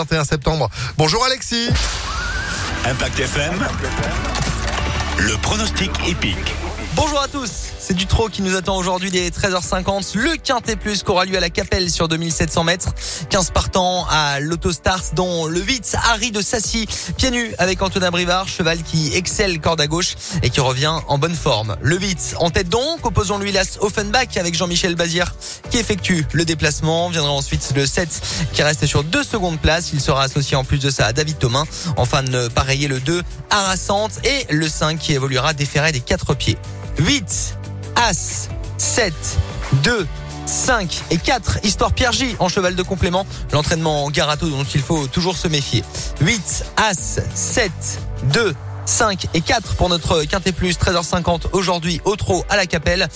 21 septembre. Bonjour Alexis. Impact FM. Le pronostic épique. Bonjour à tous, c'est du trot qui nous attend aujourd'hui dès 13h50. Le Quintet Plus qui aura lieu à la Capelle sur 2700 mètres. 15 partants à l'Autostars dont le 8 Harry de Sassy, pieds nus avec Antonin Brivard, cheval qui excelle corde à gauche et qui revient en bonne forme. Le 8 en tête donc, opposons-lui l'As Offenbach avec Jean-Michel Bazir qui effectue le déplacement. Viendra ensuite le 7 qui reste sur deux secondes place. Il sera associé en plus de ça à David Thomas. Enfin, pareiller le 2 Harassante et le 5 qui évoluera déféré des quatre pieds. 8, As, 7, 2, 5 et 4. Histoire Pierre J en cheval de complément. L'entraînement en garato dont il faut toujours se méfier. 8, As, 7, 2, 5 et 4 pour notre Quintet Plus. 13h50 aujourd'hui au trot à la Capelle.